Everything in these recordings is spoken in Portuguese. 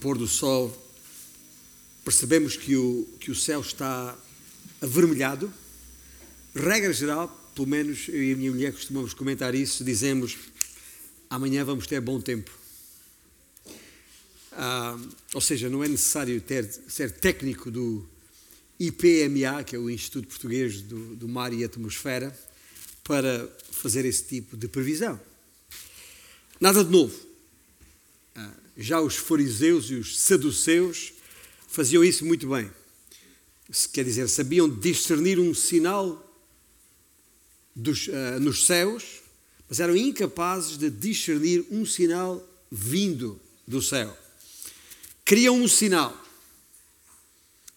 pôr do sol, percebemos que o, que o céu está avermelhado. Regra geral, pelo menos eu e a minha mulher costumamos comentar isso, dizemos amanhã vamos ter bom tempo. Ah, ou seja, não é necessário ter, ser técnico do IPMA, que é o Instituto Português do, do Mar e Atmosfera, para fazer esse tipo de previsão. Nada de novo. Ah, já os fariseus e os saduceus faziam isso muito bem. Quer dizer, sabiam discernir um sinal dos, uh, nos céus, mas eram incapazes de discernir um sinal vindo do céu. Queriam um sinal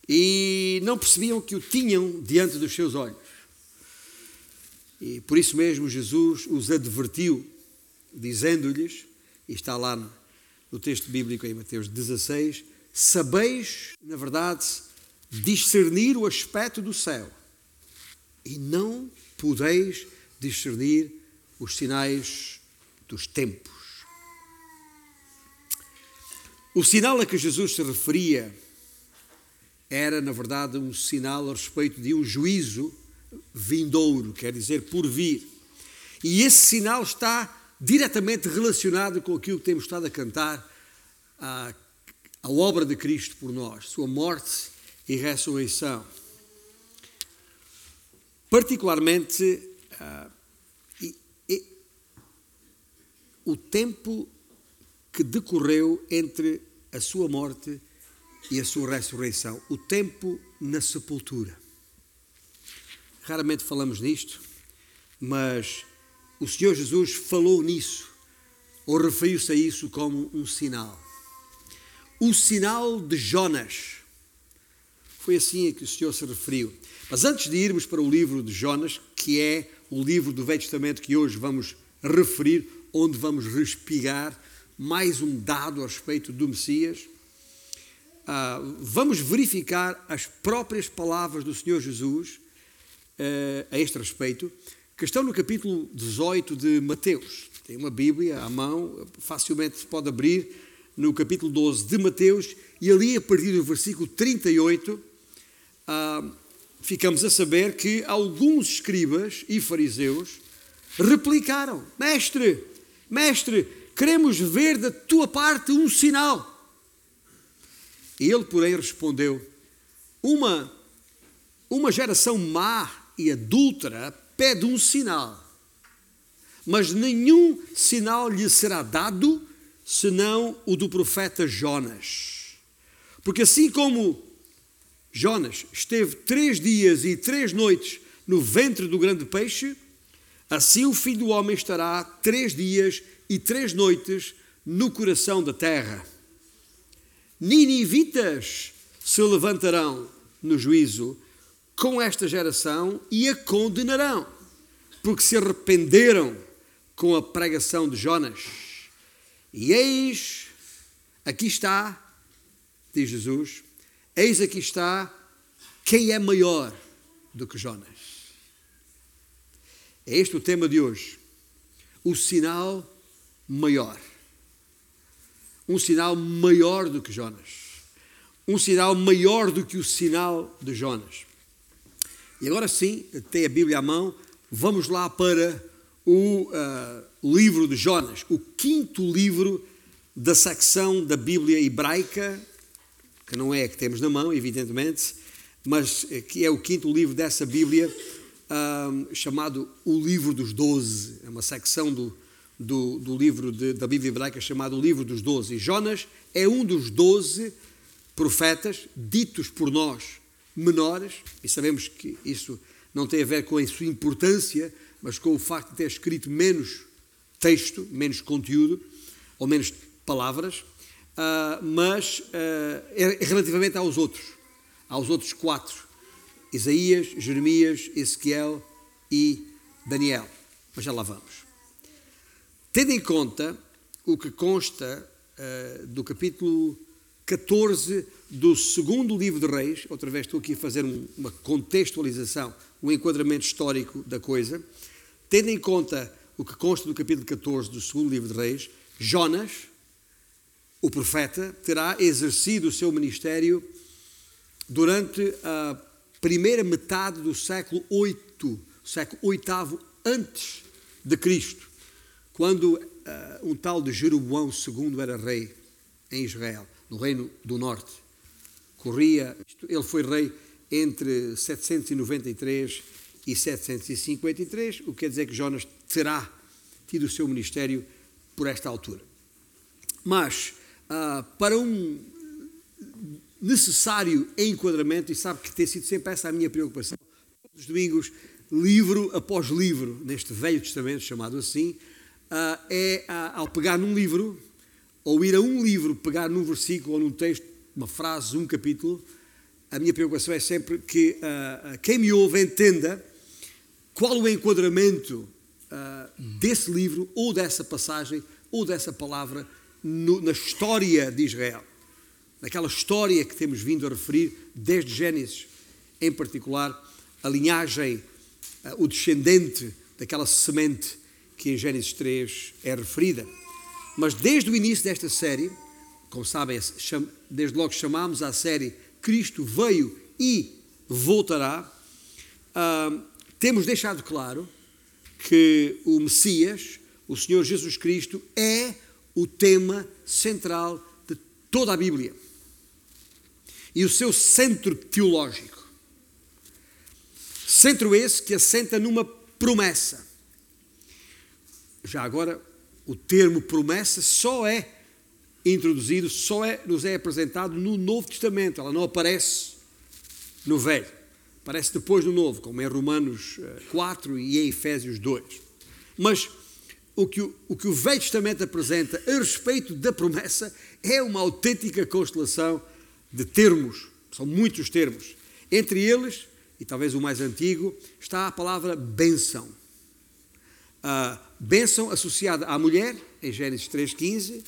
e não percebiam que o tinham diante dos seus olhos. E por isso mesmo Jesus os advertiu, dizendo-lhes, e está lá no texto bíblico em Mateus 16: Sabeis, na verdade, discernir o aspecto do céu, e não podeis discernir os sinais dos tempos. O sinal a que Jesus se referia era, na verdade, um sinal a respeito de um juízo vindouro, quer dizer, por vir. E esse sinal está diretamente relacionado com aquilo que temos estado a cantar, a, a obra de Cristo por nós, sua morte e ressurreição. Particularmente, uh, e, e, o tempo que decorreu entre a sua morte e a sua ressurreição, o tempo na sepultura. Raramente falamos nisto, mas o Senhor Jesus falou nisso, ou referiu-se a isso como um sinal. O sinal de Jonas. Foi assim a que o Senhor se referiu. Mas antes de irmos para o livro de Jonas, que é o livro do Velho Testamento que hoje vamos referir, onde vamos respigar mais um dado a respeito do Messias, uh, vamos verificar as próprias palavras do Senhor Jesus uh, a este respeito, que estão no capítulo 18 de Mateus. Tem uma Bíblia à mão, facilmente se pode abrir no capítulo 12 de Mateus, e ali a partir do versículo 38, uh, ah, ficamos a saber que alguns escribas e fariseus replicaram: Mestre, mestre, queremos ver da tua parte um sinal. E ele, porém, respondeu: Uma, uma geração má e adúltera pede um sinal, mas nenhum sinal lhe será dado senão o do profeta Jonas. Porque assim como Jonas esteve três dias e três noites no ventre do grande peixe, assim o filho do homem estará três dias e três noites no coração da terra. Ninivitas se levantarão no juízo com esta geração e a condenarão, porque se arrependeram com a pregação de Jonas. E eis, aqui está, diz Jesus, eis aqui está quem é maior do que Jonas. É este o tema de hoje. O sinal maior. Um sinal maior do que Jonas. Um sinal maior do que o sinal de Jonas. E agora sim, tem a Bíblia à mão, vamos lá para o uh, livro de Jonas, o quinto livro da secção da Bíblia hebraica, que não é a que temos na mão, evidentemente, mas que é o quinto livro dessa Bíblia, uh, chamado o Livro dos Doze. É uma secção do, do, do livro de, da Bíblia hebraica chamado o Livro dos Doze. E Jonas é um dos doze profetas ditos por nós menores, e sabemos que isso não tem a ver com a sua importância, mas com o facto de ter escrito menos texto, menos conteúdo, ou menos palavras, uh, mas uh, relativamente aos outros, aos outros quatro: Isaías, Jeremias, Ezequiel e Daniel. Mas já lá vamos. Tendo em conta o que consta uh, do capítulo 14 do segundo livro de Reis, outra vez estou aqui a fazer uma contextualização, um enquadramento histórico da coisa, tendo em conta o que consta do capítulo 14 do segundo livro de Reis, Jonas o profeta, terá exercido o seu ministério durante a primeira metade do século VIII, século VIII antes de Cristo, quando uh, um tal de Jeroboão II era rei em Israel, no reino do norte. Corria, ele foi rei entre 793 e 753, o que quer dizer que Jonas terá tido o seu ministério por esta altura. Mas, uh, para um necessário enquadramento, e sabe que tem sido sempre essa a minha preocupação, todos os domingos, livro após livro, neste Velho Testamento, chamado assim, uh, é uh, ao pegar num livro, ou ir a um livro, pegar num versículo ou num texto, uma frase, um capítulo, a minha preocupação é sempre que uh, quem me ouve entenda qual o enquadramento uh, desse livro, ou dessa passagem, ou dessa palavra no, na história de Israel. Naquela história que temos vindo a referir desde Gênesis, em particular a linhagem, uh, o descendente daquela semente que em Gênesis 3 é referida. Mas desde o início desta série, como sabem, desde logo chamámos a série Cristo veio e voltará, uh, temos deixado claro que o Messias, o Senhor Jesus Cristo, é o tema central de toda a Bíblia e o seu centro teológico. Centro esse que assenta numa promessa. Já agora, o termo promessa só é introduzido, só é, nos é apresentado no Novo Testamento, ela não aparece no Velho. Aparece depois no Novo, como em Romanos 4 eh, e em Efésios 2. Mas o que o, o que o Velho Testamento apresenta a respeito da promessa é uma autêntica constelação de termos, são muitos termos. Entre eles, e talvez o mais antigo, está a palavra benção. A bênção associada à mulher, em Gênesis 3,15,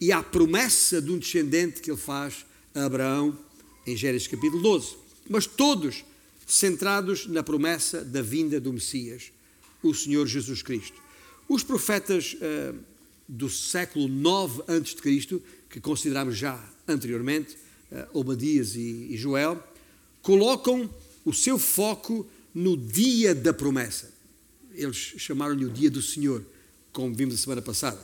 e à promessa de um descendente que ele faz a Abraão em Gênesis capítulo 12. Mas todos centrados na promessa da vinda do Messias, o Senhor Jesus Cristo. Os profetas uh, do século IX a.C., que consideramos já anteriormente, uh, Obadias e, e Joel, colocam o seu foco no dia da promessa. Eles chamaram-lhe o dia do Senhor, como vimos a semana passada.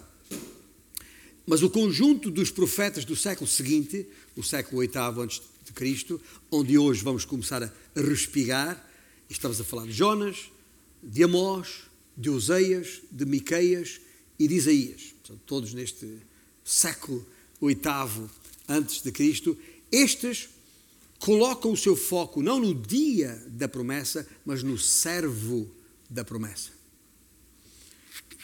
Mas o conjunto dos profetas do século seguinte, o século VIII antes de Cristo, onde hoje vamos começar a respigar, estamos a falar de Jonas, de Amós, de Oseias, de Miqueias e de Isaías, são todos neste século VIII antes de Cristo, estes colocam o seu foco não no dia da promessa, mas no servo da promessa.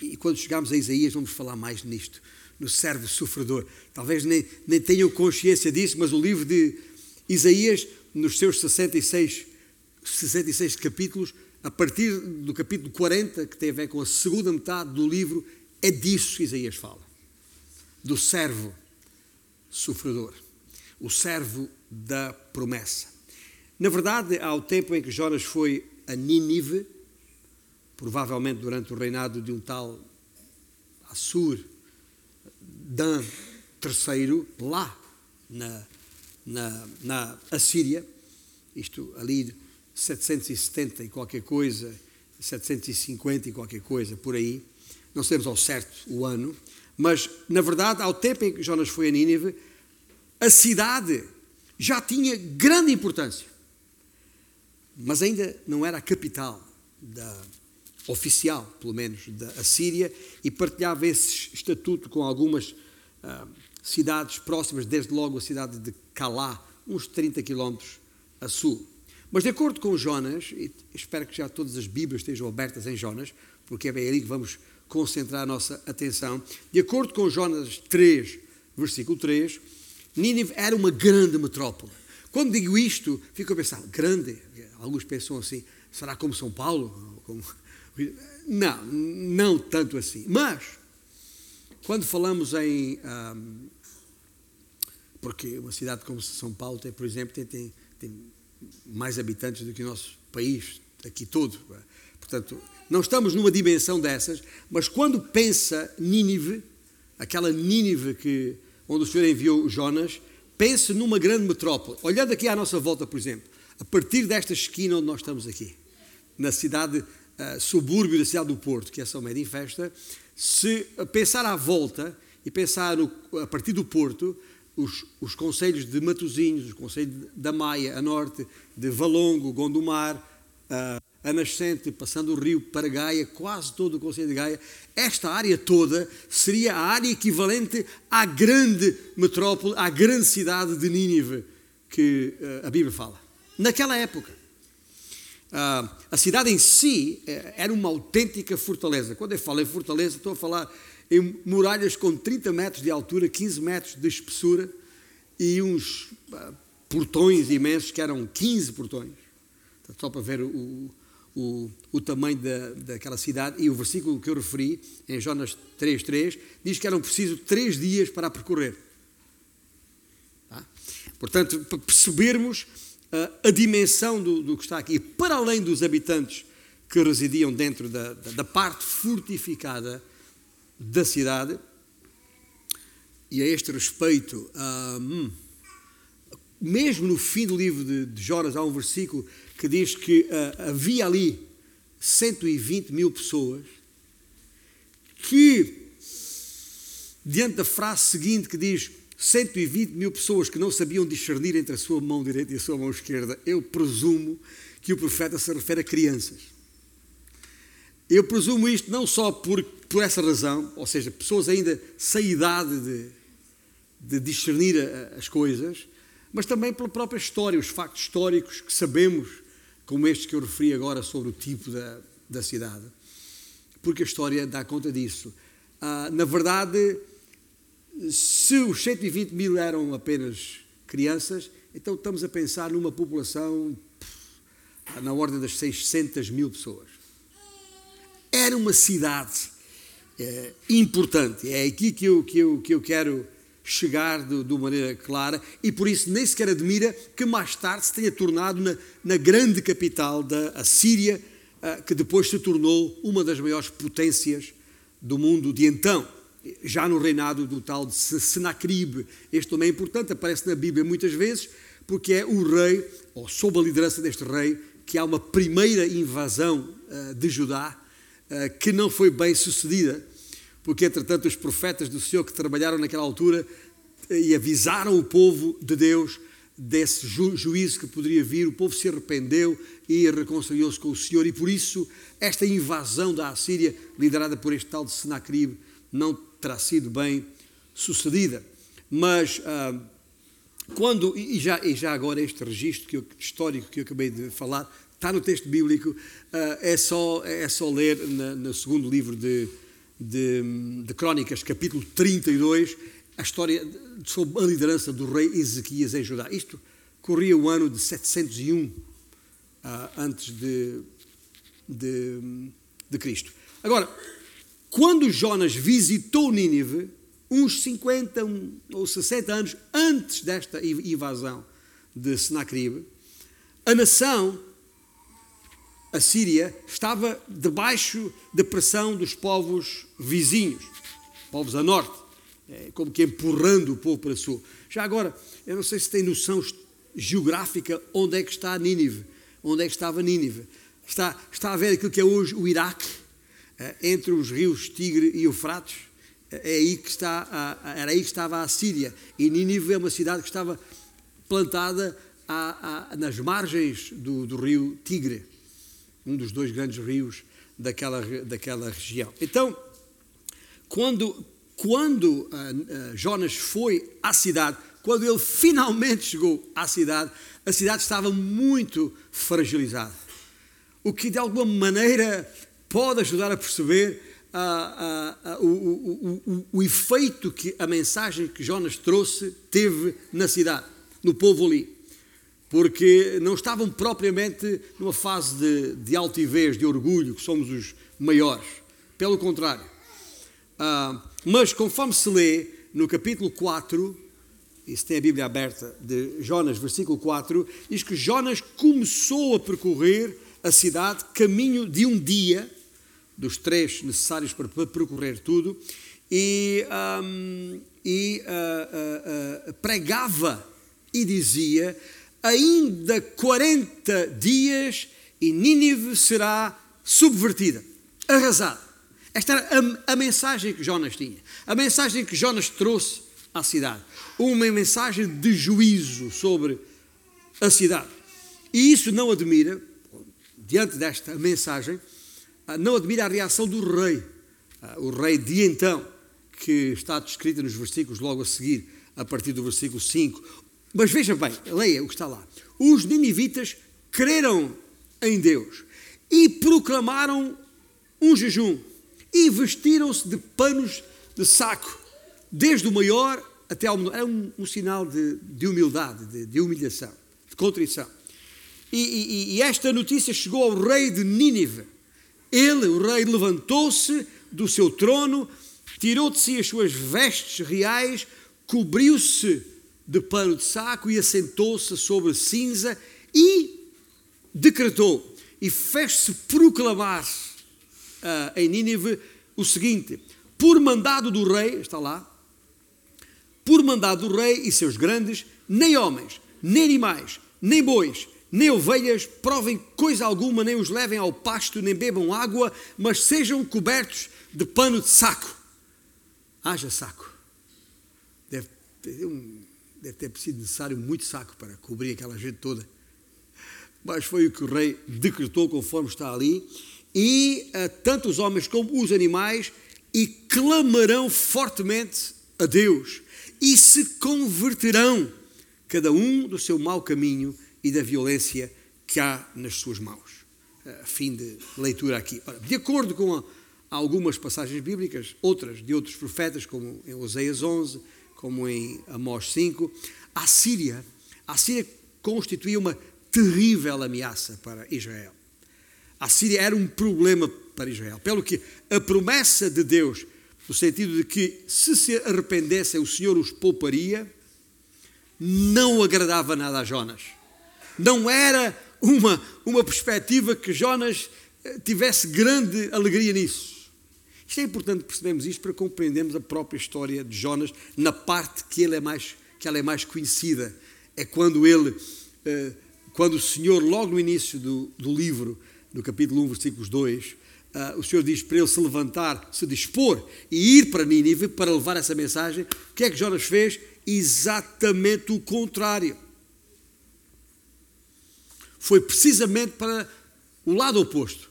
E quando chegarmos a Isaías, vamos falar mais nisto no servo sofredor. Talvez nem, nem tenham consciência disso, mas o livro de Isaías, nos seus 66, 66 capítulos, a partir do capítulo 40, que tem a ver com a segunda metade do livro, é disso que Isaías fala. Do servo sofredor. O servo da promessa. Na verdade, ao tempo em que Jonas foi a Nínive, provavelmente durante o reinado de um tal Assur, Dan III, lá na, na, na Assíria, isto ali 770 e qualquer coisa, 750 e qualquer coisa, por aí, não sabemos ao certo o ano, mas na verdade, ao tempo em que Jonas foi a Nínive, a cidade já tinha grande importância, mas ainda não era a capital da, oficial, pelo menos, da Assíria, e partilhava esse estatuto com algumas uh, cidades próximas, desde logo a cidade de Calá, uns 30 quilómetros a sul. Mas de acordo com Jonas, e espero que já todas as Bíblias estejam abertas em Jonas, porque é bem ali que vamos concentrar a nossa atenção, de acordo com Jonas 3, versículo 3, Nínive era uma grande metrópole. Quando digo isto, fico a pensar, grande, alguns pensam assim, será como São Paulo? Como não, não tanto assim. Mas, quando falamos em. Um, porque uma cidade como São Paulo tem, por exemplo, tem, tem, tem mais habitantes do que o nosso país, aqui todo. Portanto, não estamos numa dimensão dessas, mas quando pensa Nínive, aquela Nínive que onde o Senhor enviou Jonas, pense numa grande metrópole. Olhando aqui à nossa volta, por exemplo, a partir desta esquina onde nós estamos aqui, na cidade, uh, subúrbio da cidade do Porto, que é São Médio em Festa, se pensar à volta e pensar no, a partir do Porto, os, os conselhos de Matosinhos, os conselhos da Maia, a norte, de Valongo, Gondomar, uh, a Nascente, passando o rio para Gaia, quase todo o Conselho de Gaia, esta área toda seria a área equivalente à grande metrópole, à grande cidade de Nínive que uh, a Bíblia fala. Naquela época, a cidade em si uh, era uma autêntica fortaleza. Quando eu falo em fortaleza, estou a falar em muralhas com 30 metros de altura, 15 metros de espessura e uns portões imensos que eram 15 portões. Só para ver o, o, o tamanho da, daquela cidade, e o versículo que eu referi, em Jonas 3,3, diz que eram precisos três dias para a percorrer. Tá? Portanto, para percebermos uh, a dimensão do, do, que está aqui, para além dos habitantes que residiam dentro da, da, da parte fortificada da cidade, e a este respeito, uh, mesmo no fim do livro de, de Jonas, há um versículo que diz que uh, havia ali 120 mil pessoas que, diante da frase seguinte que diz 120 mil pessoas que não sabiam discernir entre a sua mão direita e a sua mão esquerda, eu presumo que o profeta se refere a crianças. Eu presumo isto não só por, por essa razão, ou seja, pessoas ainda sem idade de, de discernir as coisas, mas também pela própria história, os factos históricos que sabemos como este que eu referi agora sobre o tipo da, da cidade, porque a história dá conta disso. Ah, na verdade, se os 120 mil eram apenas crianças, então estamos a pensar numa população na ordem das 600 mil pessoas. Era uma cidade é, importante. É aqui que eu, que eu, que eu quero chegar de, de, maneira clara e por isso nem sequer admira que mais tarde se tenha tornado na, na grande capital da Assíria, uh, que depois se tornou uma das maiores potências do mundo de então, já no reinado do tal de. Este também é importante, aparece na Bíblia muitas vezes, porque é o rei, ou sob a liderança deste rei, que há uma primeira invasão uh, de Judá uh, que não foi bem sucedida porque entretanto os profetas do Senhor que trabalharam naquela altura eh, e avisaram o povo de Deus desse ju juízo que poderia vir, o povo se arrependeu e reconciliou-se com o Senhor, e por isso esta invasão da Assíria, liderada por este tal de não terá sido bem sucedida. Mas ah, quando, e já, e já agora este registro que eu, histórico que eu acabei de falar, está no texto bíblico, ah, é, só, é só ler na, no segundo livro de de, de Crónicas, capítulo 32, a história sobre a liderança do rei Ezequias em Judá. Isto corria o ano de 701 uh, ah, antes de, de, de Cristo. Agora, quando Jonas visitou Nínive, uns 50 ou 60 anos antes desta invasão de Senacribe, a nação a Síria estava debaixo da pressão dos povos vizinhos, povos a norte, é, como que empurrando o povo para sul. Já agora, eu não sei se tem noção geográfica onde é que está Nínive, onde é que estava Nínive. Está, está a ver aquilo que é hoje o Iraque, entre os rios Tigre e Eufrates, é, é aí que está, era aí que estava a Síria. E Nínive é uma cidade que estava plantada nas margens do, do rio Tigre um dos dois grandes rios daquela, daquela região. Então, quando, quando uh, Jonas foi à cidade, quando ele finalmente chegou à cidade, a cidade estava muito fragilizada. O que de alguma maneira pode ajudar a perceber uh, o, o, o, o efeito que a mensagem que Jonas trouxe teve na cidade, no povo ali porque não estavam propriamente numa fase de, de altivez, de orgulho, que somos os maiores. Pelo contrário. Ah, mas conforme se lê no capítulo 4, e se tem a Bíblia aberta, de Jonas, versículo 4, diz que Jonas começou a percorrer a cidade caminho de um dia, dos três necessários para percorrer tudo, e, um, e uh, uh, pregava e dizia: ainda 40 dias e Nínive será subvertida, arrasada. Esta era a, a, mensagem que Jonas tinha, a mensagem que Jonas trouxe à cidade, uma mensagem de juízo sobre a cidade. E isso não admira, diante desta mensagem, não admira a reação do rei, o rei de então, que está descrita nos versículos logo a seguir, a partir do versículo 5. Mas veja bem, leia o que está lá. Os ninivitas creram em Deus e proclamaram um jejum e vestiram-se de panos de saco, desde o maior até ao menor. Era um, um sinal de, de humildade, de, de, humilhação, de contrição. E, e, e esta notícia chegou ao rei de Nínive. Ele, o rei, levantou-se do seu trono tirou de si as suas vestes reais, cobriu-se de pano de saco e assentou-se sobre cinza e decretou e fez-se proclamar uh, em Nínive o seguinte: por mandado do rei, está lá, por mandado do rei e seus grandes, nem homens, nem animais, nem bois, nem ovelhas provem coisa alguma, nem os levem ao pasto, nem bebam água, mas sejam cobertos de pano de saco haja saco. Deve ter, um, deve ter sido necessário muito saco para cobrir aquela gente toda. Mas foi o que o rei decretou, conforme está ali. E uh, tanto os homens como os animais e clamarão fortemente a Deus e se converterão, cada um do seu mau caminho e da violência que há nas suas mãos. Uh, fim de leitura aqui. Ora, de acordo com a algumas passagens bíblicas, outras de outros profetas, como em Oséias 11, como em Amós 5. A Síria, a Síria constituía uma terrível ameaça para Israel. A Síria era um problema para Israel, pelo que a promessa de Deus, no sentido de que se se arrependessem o Senhor os pouparia, não agradava nada a Jonas. Não era uma, uma perspectiva que Jonas eh, tivesse grande alegria nisso. Isto é importante percebermos isto para compreendermos a própria história de Jonas na parte que, ele é mais, que ela é mais conhecida. É quando ele, eh, quando o Senhor, logo no início do, do livro, no capítulo 1, versículos 2, eh, o Senhor diz para ele se levantar, se dispor e ir para Nínive para levar essa mensagem. O que é que Jonas fez? Exatamente o contrário. Foi precisamente para o lado oposto.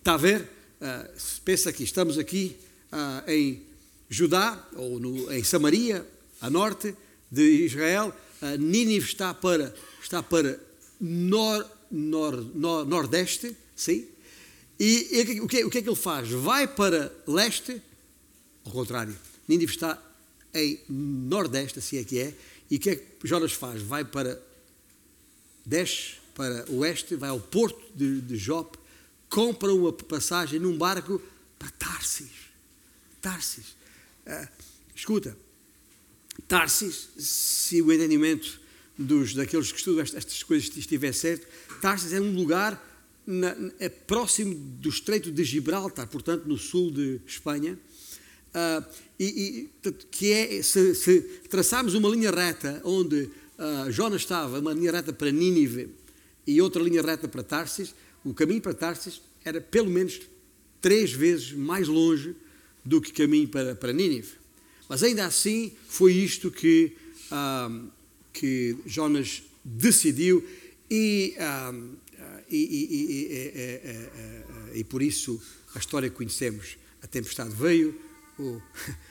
Está a ver? uh, pensa que estamos aqui uh, em Judá, ou no, em Samaria, a norte de Israel, uh, Nínive está para, está para nor, nor, nor, nordeste, sim? E, e o, que, o que é que ele faz? Vai para leste, ao contrário, Nínive está em nordeste, assim é que é, e o que é que Jonas faz? Vai para, desce para oeste, vai ao porto de, de Jope, compram uma passagem num barco para Tarsis. Tarsis. Uh, escuta, Tarsis, se o entendimento dos, daqueles que estudam estas coisas estiver certo, Tarsis é um lugar na, é próximo do Estreito de Gibraltar, portanto, no sul de Espanha. Uh, e, e, que é, se, se traçarmos uma linha reta onde uh, Jonas estava, uma linha reta para Nínive e outra linha reta para Tarsis, o caminho para Tarsis era pelo menos três vezes mais longe do que caminho para, para Nínive. Mas ainda assim foi isto que, um, que Jonas decidiu e, um, e, e, e, por isso a história que conhecemos. A tempestade veio, o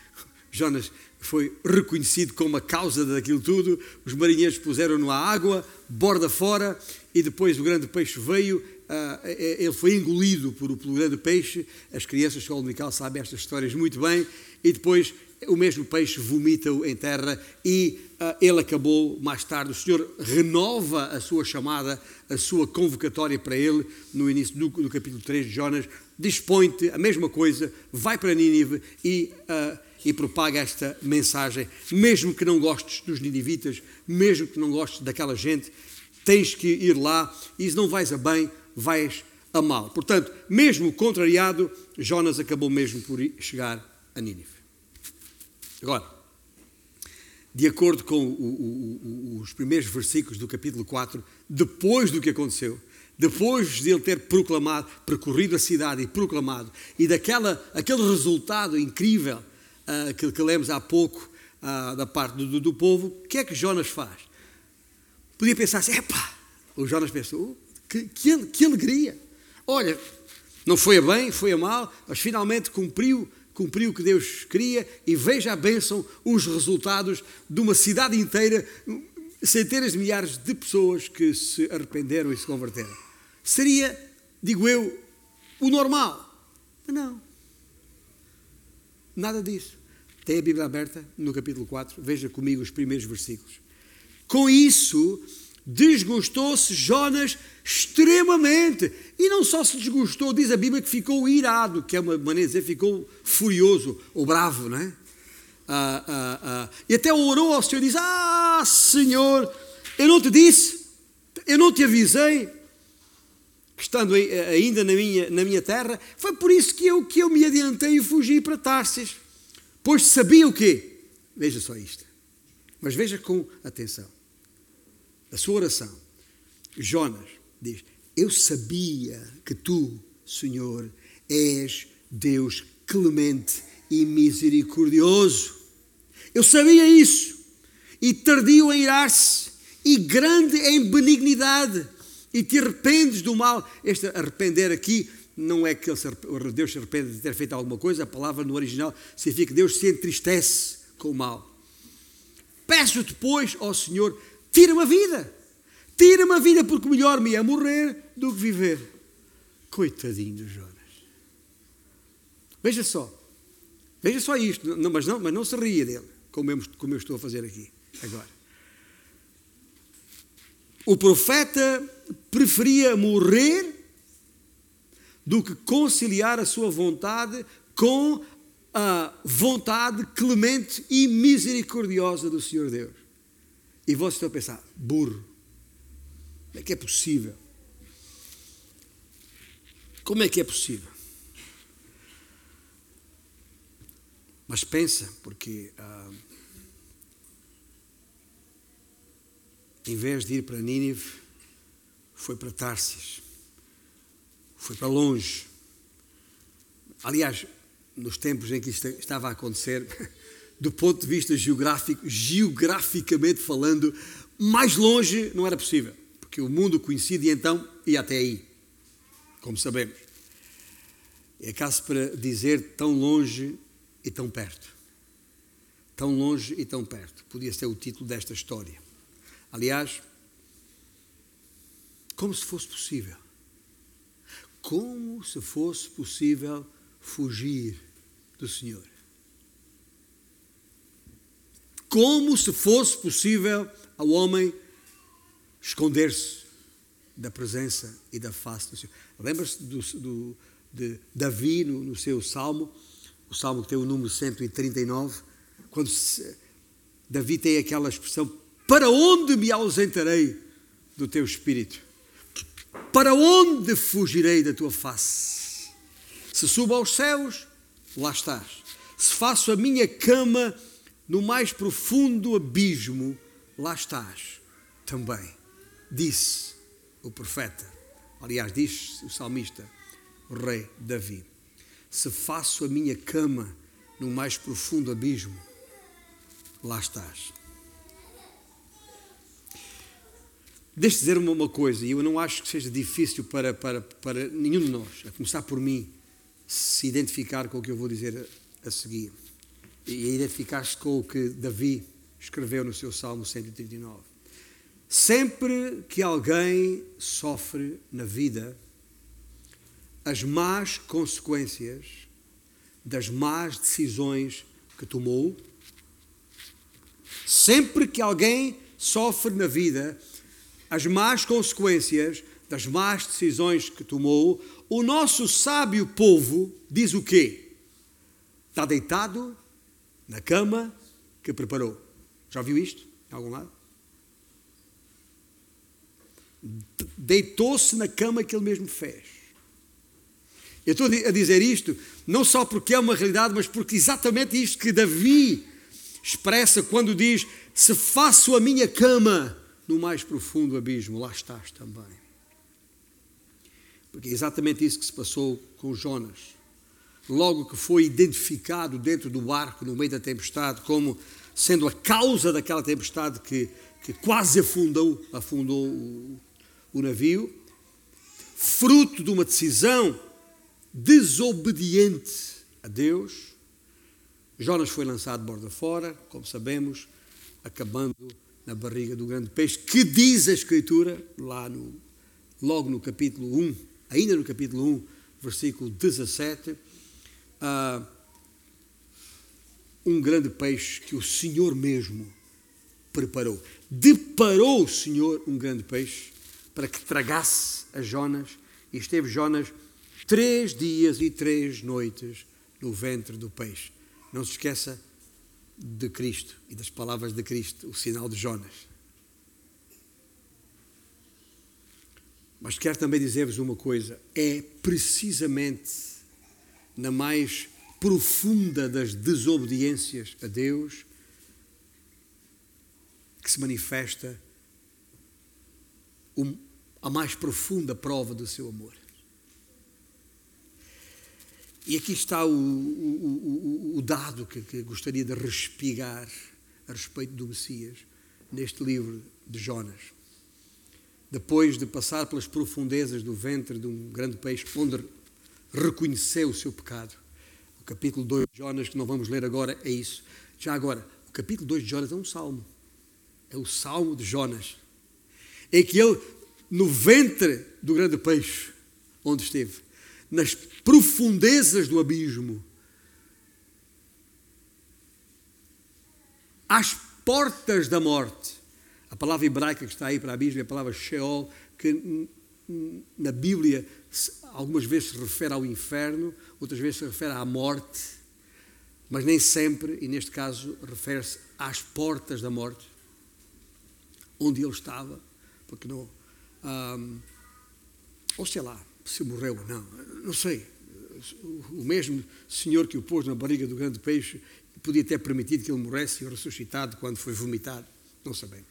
Jonas foi reconhecido como a causa daquilo tudo, os marinheiros puseram-no à água, borda fora, e depois o grande peixe veio ah, é, é, ele foi engolido por, pelo grande peixe. As crianças escola dominical sabem estas histórias muito bem. E depois o mesmo peixe vomita-o em terra e uh, ele acabou mais tarde. O Senhor renova a sua chamada, a sua convocatória para ele no início do, do capítulo 3 de Jonas. Dispõe-te, a mesma coisa, vai para Nínive e, uh, e propaga esta mensagem. Mesmo que não gostes dos ninivitas, mesmo que não gostes daquela gente, tens que ir lá e se não vais a bem, vais a mal. Portanto, mesmo contrariado, Jonas acabou mesmo por chegar a Nínive. Agora, de acordo com o, o, o, os primeiros versículos do capítulo 4, depois do que aconteceu, depois de ele ter proclamado, percorrido a cidade e proclamado, e daquela aquele resultado incrível uh, que, que lemos há pouco uh, da parte do, do, povo, o que é que Jonas faz? Podia pensar assim, epá, o Jonas pensou, que, que, que alegria, olha, não foi a bem, foi a mal, mas finalmente cumpriu cumpriu o que Deus queria e veja a bênção, os resultados de uma cidade inteira, centenas de milhares de pessoas que se arrependeram e se converteram. Seria, digo eu, o normal. Mas não. Nada disso. Tem a Bíblia aberta no capítulo 4, veja comigo os primeiros versículos. Com isso, desgostou-se Jonas extremamente. E não só se desgostou, diz a Bíblia que ficou irado, que é uma maneira de dizer, ficou furioso ou bravo, não é? Ah, ah, ah. E até orou ao Senhor e diz: Ah, Senhor, eu não te disse, eu não te avisei, estando ainda na minha, na minha terra, foi por isso que eu, que eu me adiantei e fugi para Tarsis, pois sabia o quê? Veja só isto, mas veja com atenção. A sua oração, Jonas diz: Eu sabia que tu, Senhor, és Deus clemente e misericordioso. Eu sabia isso. E tardio em irar-se, e grande em benignidade, e te arrependes do mal. Este arrepender aqui não é que Deus se arrepende de ter feito alguma coisa, a palavra no original significa que Deus se entristece com o mal. Peço-te, pois, ó Senhor, tira-me a vida. Tira-me a vida, porque melhor me é morrer do que viver. Coitadinho do Jonas. Veja só. Veja só isto. Não, mas, não, mas não se ria dele, como eu, como eu estou a fazer aqui, agora. O profeta preferia morrer do que conciliar a sua vontade com a vontade clemente e misericordiosa do Senhor Deus. E vocês estão a pensar, burro, como é que é possível? Como é que é possível? Mas pensa, porque ah, em vez de ir para Nínive, foi para Tarsis, foi para longe. Aliás, nos tempos em que isto estava a acontecer, do ponto de vista geográfico, geograficamente falando, mais longe não era possível, porque o mundo coincide e então ia até aí, como sabemos. É caso para dizer tão longe e tão perto. Tão longe e tão perto. Podia ser o título desta história. Aliás, como se fosse possível. Como se fosse possível fugir do Senhor. Como se fosse possível ao homem esconder-se da presença e da face do Senhor. Lembra-se do, do, de Davi no, no seu salmo? o salmo que tem o número 139, quando Davi tem aquela expressão: Para onde me ausentarei do teu espírito? Para onde fugirei da tua face? Se subo aos céus, lá estás. Se faço a minha cama no mais profundo abismo, lá estás também. Disse o profeta, aliás, disse o salmista, o rei Davi se faço a minha cama no mais profundo abismo, lá estás. Deixe dizer uma, uma coisa, e eu não acho que seja difícil para, para, para nenhum de nós, a começar por mim, se identificar com o que eu vou dizer a, a seguir. E identificar-se com o que Davi escreveu no seu Salmo 139. Sempre que alguém sofre na vida, as más consequências das más decisões que tomou. Sempre que alguém sofre na vida as más consequências das más decisões que tomou, o nosso sábio povo diz o quê? Está deitado na cama que preparou. Já viu isto em algum lado? Deitou-se na cama que ele mesmo fez. Eu estou a dizer isto não só porque é uma realidade, mas porque exatamente isto que Davi expressa quando diz: Se faço a minha cama no mais profundo abismo, lá estás também. Porque é exatamente isso que se passou com Jonas. Logo que foi identificado dentro do barco, no meio da tempestade, como sendo a causa daquela tempestade que, que quase afundou, afundou o, o navio, fruto de uma decisão desobediente a Deus, Jonas foi lançado borda fora, como sabemos, acabando na barriga do grande peixe, que diz a Escritura, lá no, logo no capítulo 1, ainda no capítulo 1, versículo 17, uh, um grande peixe que o Senhor mesmo preparou. Deparou o Senhor um grande peixe para que tragasse a Jonas, e esteve Jonas três dias e três noites no ventre do peixe. Não se esqueça de Cristo e das palavras de Cristo, o sinal de Jonas. Mas quero também dizer-vos uma coisa: é precisamente na mais profunda das desobediências a Deus que se manifesta a mais profunda prova do seu amor. E aqui está o, o, o, o dado que, que, gostaria de respigar a respeito do Messias neste livro de Jonas. Depois de passar pelas profundezas do ventre de um grande peixe, onde reconheceu o seu pecado. O capítulo 2 de Jonas, que não vamos ler agora, é isso. Já agora, o capítulo 2 de Jonas é um salmo. É o salmo de Jonas. É que ele, no ventre do grande peixe, onde esteve, nas profundezas do abismo, às portas da morte. A palavra hebraica que está aí para abismo é a palavra Sheol, que na Bíblia algumas vezes se refere ao inferno, outras vezes se refere à morte, mas nem sempre, e neste caso refere-se às portas da morte, onde ele estava, porque não. Um, ou sei lá, se morreu ou não, não sei. O mesmo Senhor que o pôs na barriga do grande peixe podia ter permitido que ele morresse e ressuscitado quando foi vomitado. Não sabemos.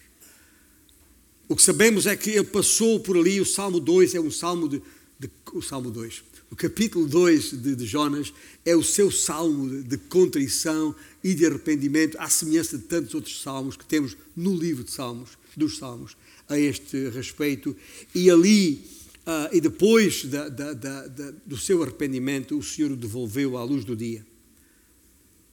O que sabemos é que ele passou por ali, o Salmo 2 é um salmo de, de o Salmo 2. O capítulo 2 de, de, Jonas é o seu salmo de, de contrição e de arrependimento, à semelhança de tantos outros salmos que temos no livro de Salmos, dos Salmos, a este respeito. E ali Uh, e depois da, da, da, do seu arrependimento, o Senhor o devolveu à luz do dia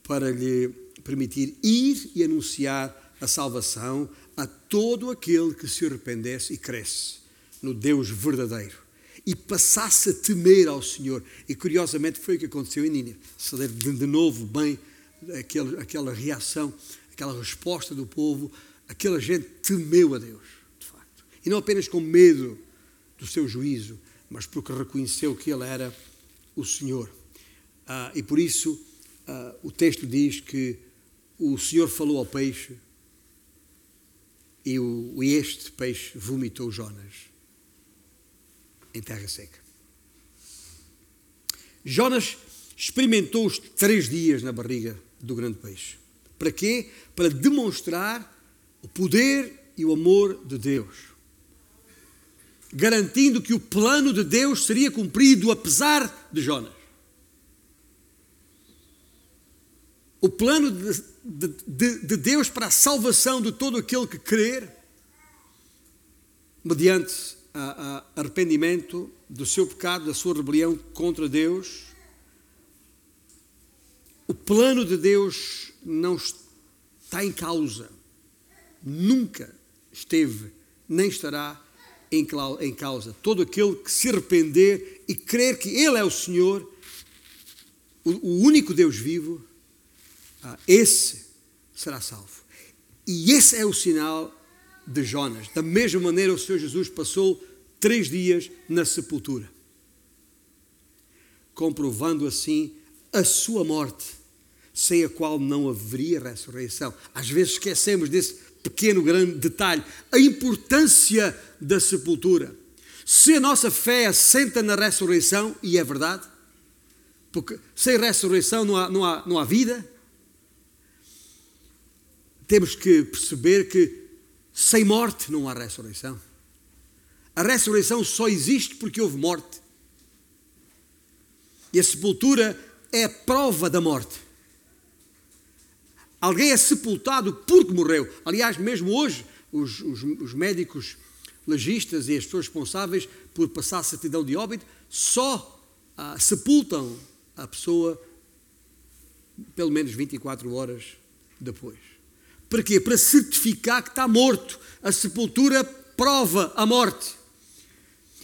para lhe permitir ir e anunciar a salvação a todo aquele que se arrependesse e cresce no Deus verdadeiro e passasse a temer ao Senhor. E curiosamente foi o que aconteceu em Nínive. Se ler de, de novo bem aquele, aquela reação, aquela resposta do povo, aquela gente temeu a Deus, de facto. E não apenas com medo do seu juízo, mas porque reconheceu que ele era o Senhor. Ah, e por isso ah, o texto diz que o Senhor falou ao peixe e, o, e este peixe vomitou Jonas em terra seca. Jonas experimentou os três dias na barriga do grande peixe. Para quê? Para demonstrar o poder e o amor de Deus garantindo que o plano de Deus seria cumprido apesar de Jonas. O plano de, de, de, Deus para a salvação de todo aquele que crer, mediante a, a arrependimento do seu pecado, da sua rebelião contra Deus. O plano de Deus não está em causa, nunca esteve, nem estará em causa. Todo aquele que se arrepender e crer que Ele é o Senhor, o único Deus vivo, ah, esse será salvo. E esse é o sinal de Jonas. Da mesma maneira, o Senhor Jesus passou três dias na sepultura, comprovando assim a sua morte, sem a qual não haveria ressurreição. Às vezes esquecemos desse pequeno, grande detalhe, a importância da sepultura. Se a nossa fé assenta na ressurreição, e é verdade, porque sem ressurreição não há, não há, não há vida, temos que perceber que sem morte não há ressurreição. A ressurreição só existe porque houve morte. E a sepultura é a prova da morte. Alguém é sepultado porque morreu. Aliás, mesmo hoje, os, os, os médicos legistas e as pessoas responsáveis por passar a certidão de óbito só ah, sepultam a pessoa pelo menos 24 horas depois. Para quê? Para certificar que está morto. A sepultura prova a morte.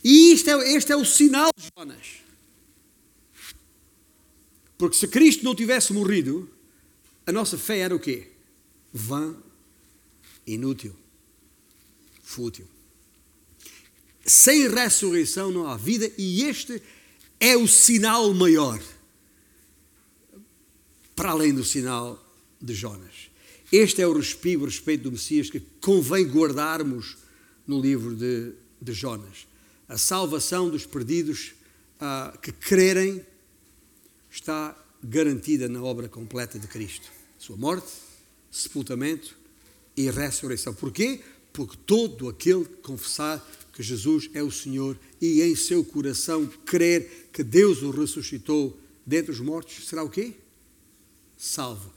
E isto é, este é o sinal de Jonas. Porque se Cristo não tivesse morrido, a nossa fé era o quê? Vã, inútil, fútil. Sem ressurreição não há vida e este é o sinal maior, para além do sinal de Jonas. Este é o respiro respeito do Messias que convém guardarmos no livro de, de Jonas. A salvação dos perdidos ah, que crerem está garantida na obra completa de Cristo. Sua morte, sepultamento e ressurreição. Porquê? Porque todo aquele que confessar que Jesus é o Senhor e em seu coração crer que Deus o ressuscitou dentre os mortos, será o quê? Salvo.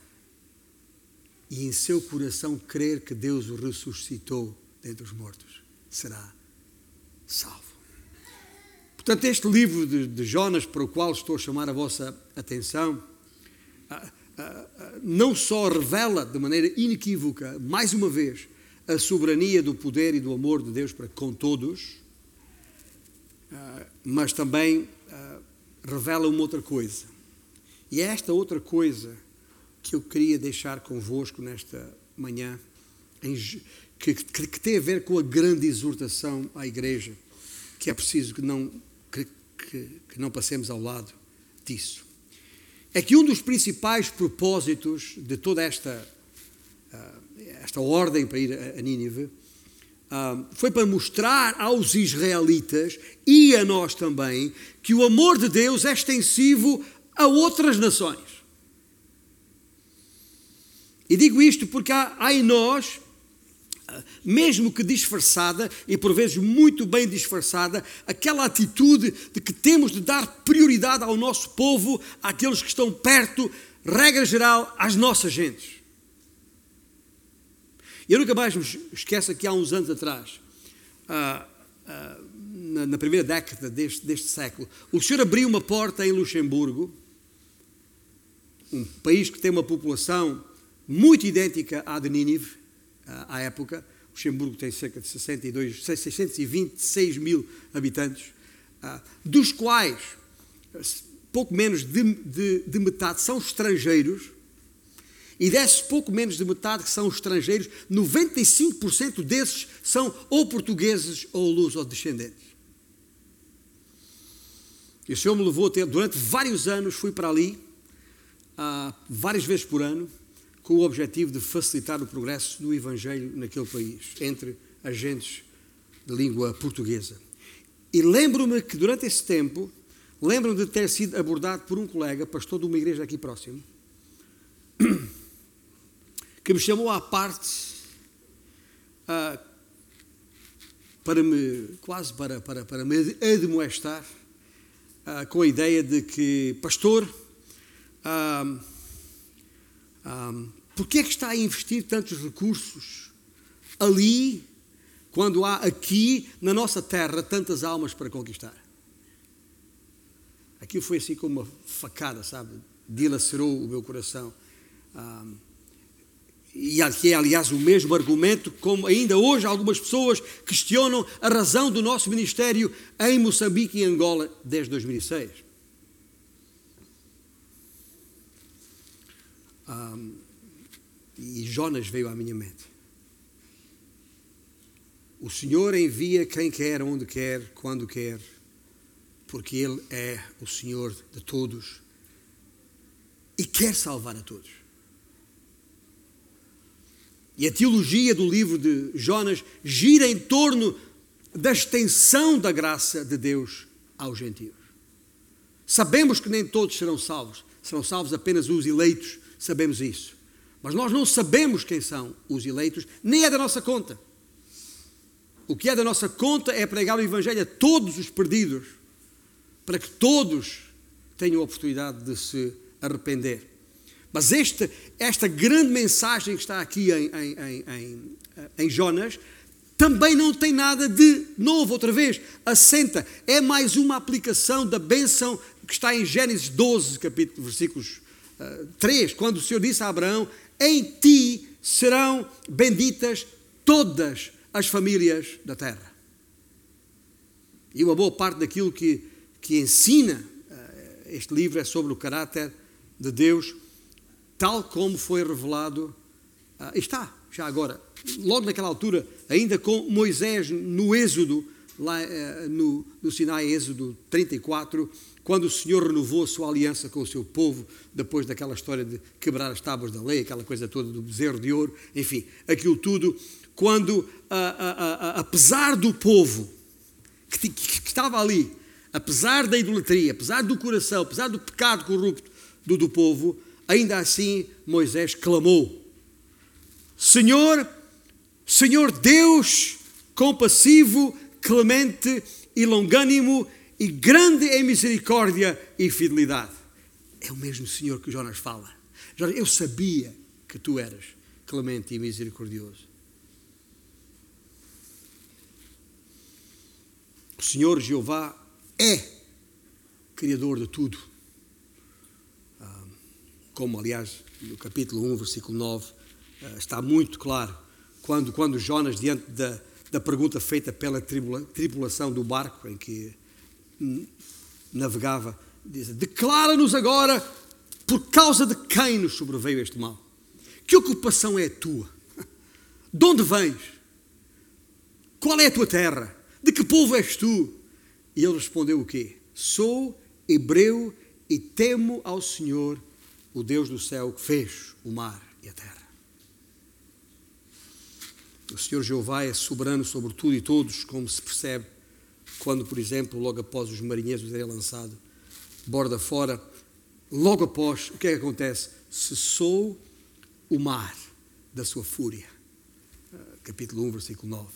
E em seu coração crer que Deus o ressuscitou dentre os mortos, será salvo. Portanto, este livro de, de Jonas, para o qual estou a chamar a vossa atenção, ah, ah, ah, não só revela de maneira inequívoca, mais uma vez, a soberania do poder e do amor de Deus para com todos, mas também revela uma outra coisa. E é esta outra coisa que eu queria deixar convosco nesta manhã, que, que, que tem a ver com a grande exortação à igreja, que é preciso que não que, que não passemos ao lado disso. É que um dos principais propósitos de toda esta, uh, esta ordem para ir a, Nínive uh, foi para mostrar aos israelitas e a nós também que o amor de Deus é extensivo a outras nações. E digo isto porque há, há em nós mesmo que disfarçada, e por vezes muito bem disfarçada, aquela atitude de que temos de dar prioridade ao nosso povo, àqueles que estão perto, regra geral, às nossas gentes. Eu nunca mais me esqueço que há uns anos atrás, ah, ah, na, primeira década deste, deste século, o senhor abriu uma porta em Luxemburgo, um país que tem uma população muito idêntica à de Nínive, à época. Luxemburgo tem cerca de 62, 626 mil habitantes, ah, dos quais pouco menos de, de, de metade são estrangeiros, e desses pouco menos de metade que são estrangeiros, 95% desses são ou portugueses ou luso-descendentes. E o Senhor me levou a ter, durante vários anos, fui para ali, uh, várias vezes por ano, com o objetivo de facilitar o progresso do Evangelho naquele país, entre agentes de língua portuguesa. E lembro-me que durante esse tempo, lembro-me de ter sido abordado por um colega, pastor de uma igreja aqui próximo, que me chamou à parte uh, para me, quase para, para, para me admoestar, uh, com a ideia de que, pastor, um, Porquê é que está a investir tantos recursos ali, quando há aqui, na nossa terra, tantas almas para conquistar? Aquilo foi assim como uma facada, sabe? Dilacerou o meu coração. Um, e que é, aliás, o mesmo argumento, como ainda hoje algumas pessoas questionam a razão do nosso ministério em Moçambique e Angola desde 2006. Um, e Jonas veio à minha mente. O Senhor envia quem quer, onde quer, quando quer, porque Ele é o Senhor de todos e quer salvar a todos. E a teologia do livro de Jonas gira em torno da extensão da graça de Deus aos gentios. Sabemos que nem todos serão salvos, serão salvos apenas os eleitos, sabemos isso Mas nós não sabemos quem são os eleitos, nem é da nossa conta. O que é da nossa conta é pregar o Evangelho a todos os perdidos, para que todos tenham a oportunidade de se arrepender. Mas esta, esta grande mensagem que está aqui em, em, em, em, Jonas também não tem nada de novo, outra vez, assenta. É mais uma aplicação da bênção que está em Gênesis 12, capítulo, versículos uh, eh, 3, quando o Senhor disse a Abraão: Em ti serão benditas todas as famílias da terra. E uma boa parte daquilo que, que ensina uh, este livro é sobre o caráter de Deus, tal como foi revelado. Uh, está, já agora, logo naquela altura, ainda com Moisés no Êxodo, lá uh, no, no Sinai, Êxodo 34, quando o Senhor renovou a sua aliança com o seu povo, depois daquela história de quebrar as tábuas da lei, aquela coisa toda do bezerro de ouro, enfim, aquilo tudo, quando, apesar do povo que, que, que, estava ali, apesar da idolatria, apesar do coração, apesar do pecado corrupto do, do povo, ainda assim Moisés clamou: Senhor, Senhor Deus, compassivo, clemente e longânimo e grande em misericórdia e fidelidade. É o mesmo Senhor que Jonas fala. Jonas, eu sabia que tu eras clemente e misericordioso. O Senhor Jeová é Criador de tudo. Ah, como, aliás, no capítulo 1, versículo 9, ah, está muito claro, quando, quando Jonas, diante da, da pergunta feita pela tripulação do barco em que navegava, diz: Declara-nos agora por causa de quem nos sobreveio este mal. Que ocupação é a tua? De onde vens? Qual é a tua terra? De que povo és tu? E ele respondeu o quê? Sou hebreu e temo ao Senhor, o Deus do céu, que fez o mar e a terra. O Senhor Jeová é soberano sobre tudo e todos, como se percebe quando, por exemplo, logo após os marinheiros terem lançado borda fora, logo após, o que é que acontece? Cessou o mar da sua fúria. Ah, capítulo 1, versículo 9.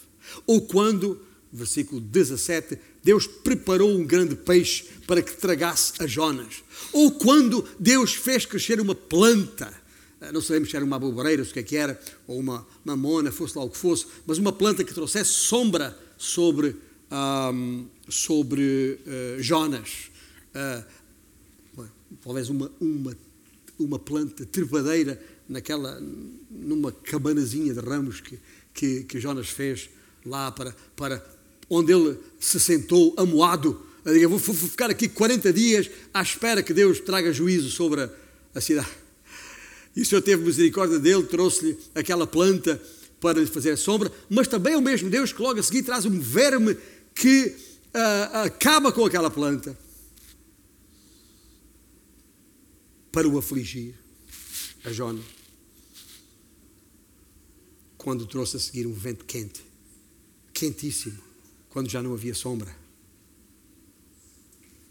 Ou quando, versículo 17, Deus preparou um grande peixe para que tragasse a Jonas. Ou quando Deus fez crescer uma planta, não sabemos se era uma aboboreira, o que é que era, ou uma mamona, fosse lá o que fosse, mas uma planta que trouxesse sombra sobre um, sobre uh, Jonas. Uh, talvez uma, uma, uma planta trepadeira naquela, numa cabanazinha de ramos que, que, que Jonas fez lá para, para onde ele se sentou amoado. Eu vou ficar aqui 40 dias à espera que Deus traga juízo sobre a, a cidade. E o Senhor teve misericórdia dele, trouxe-lhe aquela planta para lhe fazer sombra, mas também é o mesmo Deus que logo a seguir traz um verme que uh, acaba com aquela planta para o afligir, a Jonas, quando trouxe a seguir um vento quente, quentíssimo, quando já não havia sombra.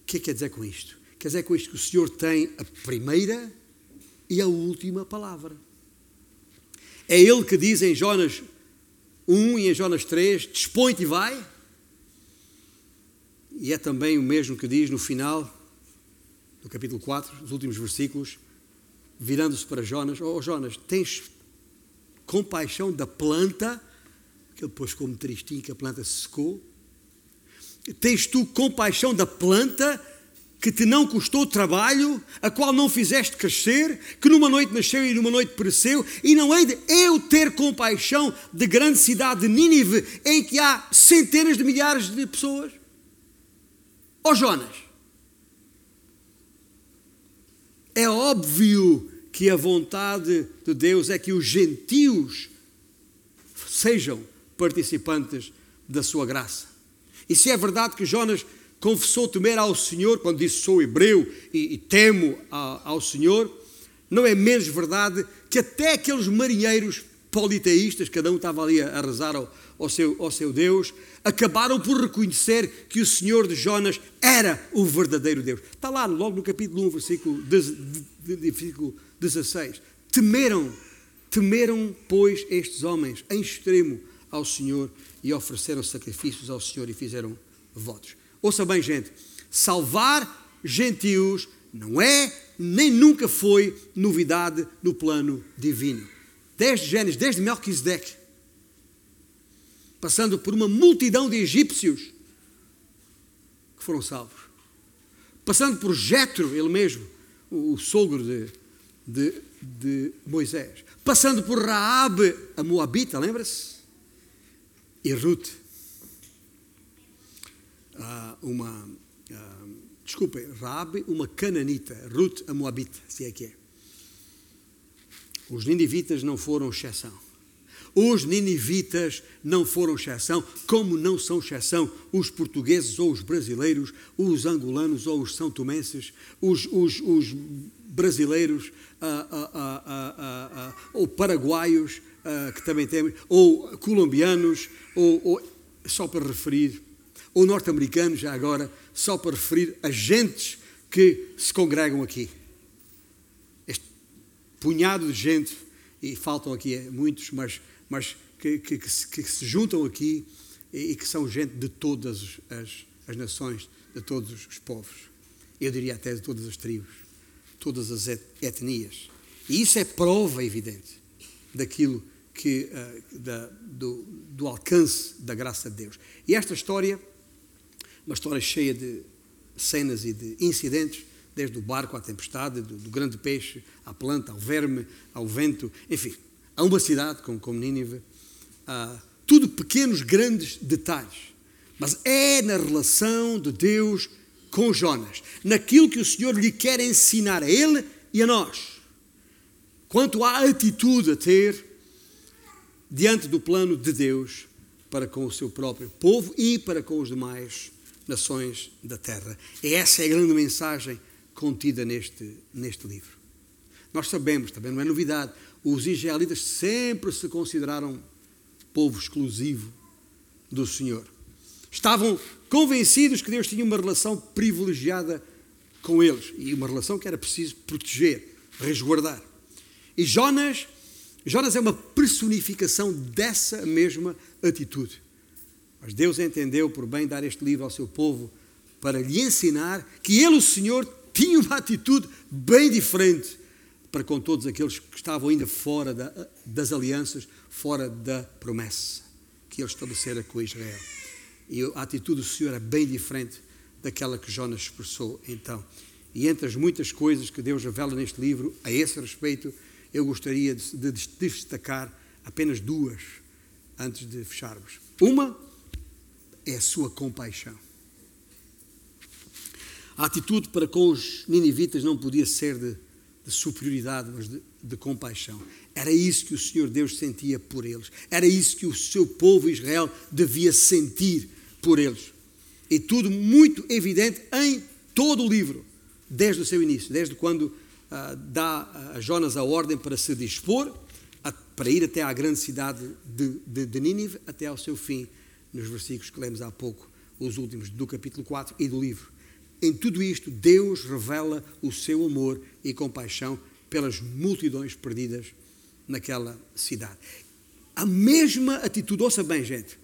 O que é que quer dizer com isto? Quer dizer com isto que o Senhor tem a primeira e a última palavra. É Ele que diz em Jonas 1 e em Jonas 3: Dispõe-te e vai. E é também o mesmo que diz no final do capítulo 4, os últimos versículos, virando-se para Jonas: Oh Jonas, tens compaixão da planta, que ele depois muito tristinho que a planta se secou. Tens tu compaixão da planta que te não custou trabalho, a qual não fizeste crescer, que numa noite nasceu e numa noite pereceu, e não hei de eu ter compaixão de grande cidade de Nínive, em que há centenas de milhares de pessoas? Ó oh Jonas, é óbvio que a vontade de Deus é que os gentios sejam participantes da sua graça. E se é verdade que Jonas confessou temer ao Senhor quando disse sou hebreu e, e temo a, ao Senhor, não é menos verdade que até aqueles marinheiros politeístas, cada um estava ali a, a rezar ao, ao seu, ao seu Deus, acabaram por reconhecer que o Senhor de Jonas era o verdadeiro Deus. Está lá logo no capítulo 1, versículo, de, de, versículo 16. Temeram Temeram, pois, estes homens em extremo ao Senhor e ofereceram sacrifícios ao Senhor e fizeram votos. Ouça bem, gente, salvar gentios não é nem nunca foi novidade no plano divino. Desde Gênesis, desde Melquisedeque, passando por uma multidão de egípcios que foram salvos, passando por Jetro, ele mesmo, o, sogro de, de, de Moisés, passando por Raabe, a Moabita, lembra-se? E Ruth, uma, ah, desculpem, Raabe, uma cananita, Ruth, a Moabita, se é que é. Os ninivitas não foram exceção. Os ninivitas não foram exceção, como não são exceção os portugueses ou os brasileiros, os angolanos ou os são tomenses, os, os, os brasileiros ah, ah, ah, ou paraguaios, que também temos, ou colombianos, ou, ou só para referir, ou norte-americanos, já agora, só para referir agentes que se congregam aqui. Este punhado de gente, e faltam aqui muitos, mas mas que, que, que, se, que se, juntam aqui e, e, que são gente de todas as, as nações, de todos os povos. Eu diria até de todas as tribos, todas as etnias. E isso é prova evidente daquilo que, uh, da, do, do alcance da graça de Deus. E esta história, uma história cheia de cenas e de incidentes, desde o barco à tempestade, do, do, grande peixe à planta, ao verme, ao vento, enfim, a uma cidade como, como Nínive, ah, tudo pequenos, grandes detalhes. Mas é na relação de Deus com Jonas, naquilo que o Senhor lhe quer ensinar a ele e a nós, quanto à atitude a ter diante do plano de Deus para com o seu próprio povo e para com os demais nações da terra. E essa é a grande mensagem contida neste, neste livro. Nós sabemos, também não é novidade, os israelitas sempre se consideraram povo exclusivo do Senhor. Estavam convencidos que Deus tinha uma relação privilegiada com eles e uma relação que era preciso proteger, resguardar. E Jonas, Jonas é uma personificação dessa mesma atitude. Mas Deus entendeu por bem dar este livro ao seu povo para lhe ensinar que ele, o Senhor, tinha uma atitude bem diferente para com todos aqueles que estavam ainda fora da, das alianças, fora da promessa que ele estabelecera com Israel. E a atitude do Senhor é bem diferente daquela que Jonas expressou então. E entre as muitas coisas que Deus revela neste livro, a esse respeito, eu gostaria de, de destacar apenas duas antes de fecharmos. Uma é a sua compaixão. A atitude para com os ninivitas não podia ser de de superioridade, mas de, de, compaixão. Era isso que o Senhor Deus sentia por eles. Era isso que o seu povo Israel devia sentir por eles. E tudo muito evidente em todo o livro, desde o seu início, desde quando ah, dá a Jonas a ordem para se dispor, a, para ir até à grande cidade de, de, de Nínive, até ao seu fim, nos versículos que lemos há pouco, os últimos do capítulo 4 e do livro. Em tudo isto, Deus revela o seu amor e compaixão pelas multidões perdidas naquela cidade. A mesma atitude, ouça bem, gente,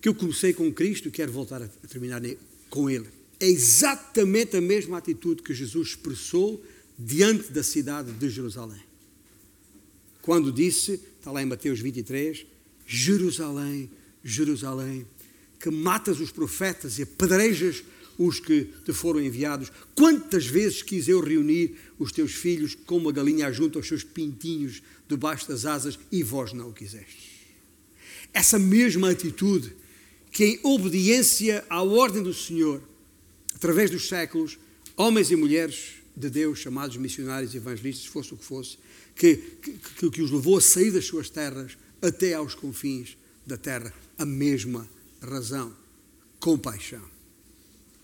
que eu comecei com Cristo e quero voltar a terminar com Ele. É exatamente a mesma atitude que Jesus expressou diante da cidade de Jerusalém. Quando disse, está lá em Mateus 23, Jerusalém, Jerusalém, que matas os profetas e apedrejas os que te foram enviados. Quantas vezes quis eu reunir os teus filhos como uma galinha junto aos seus pintinhos debaixo das asas e vós não o quisestes. Essa mesma atitude que, em obediência à ordem do Senhor, através dos séculos, homens e mulheres de Deus, chamados missionários e evangelistas, fosse o que fosse, que, que, que os levou a sair das suas terras até aos confins da terra, a mesma razão, compaixão.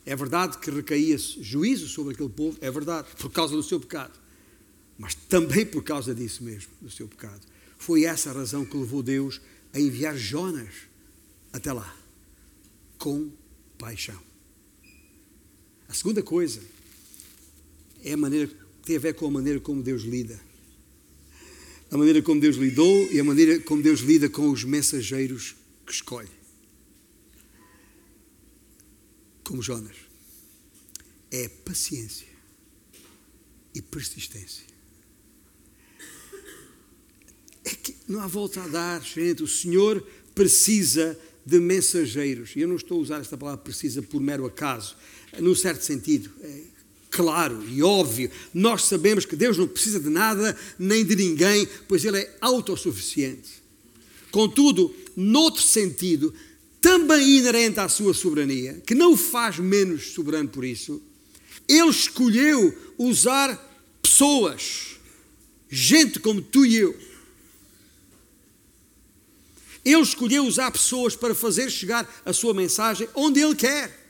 É verdade que recaía juízo sobre aquele povo, é verdade, por causa do seu pecado. Mas também por causa disso mesmo, do seu pecado. Foi essa a razão que levou Deus a enviar Jonas até lá, com paixão. A segunda coisa é a maneira, tem a ver com a maneira como Deus lida. a maneira como Deus lidou e a maneira como Deus lida com os mensageiros que escolhe. Como Jonas. É paciência e persistência. É que não há volta a dar, gente. O Senhor precisa de mensageiros. Eu não estou a usar esta palavra precisa por mero acaso, num certo sentido. É claro e óbvio. Nós sabemos que Deus não precisa de nada nem de ninguém, pois Ele é autossuficiente. Contudo, noutro sentido, também inerente à sua soberania, que não o faz menos soberano por isso, Ele escolheu usar pessoas, gente como tu e eu. Ele escolheu usar pessoas para fazer chegar a sua mensagem onde Ele quer.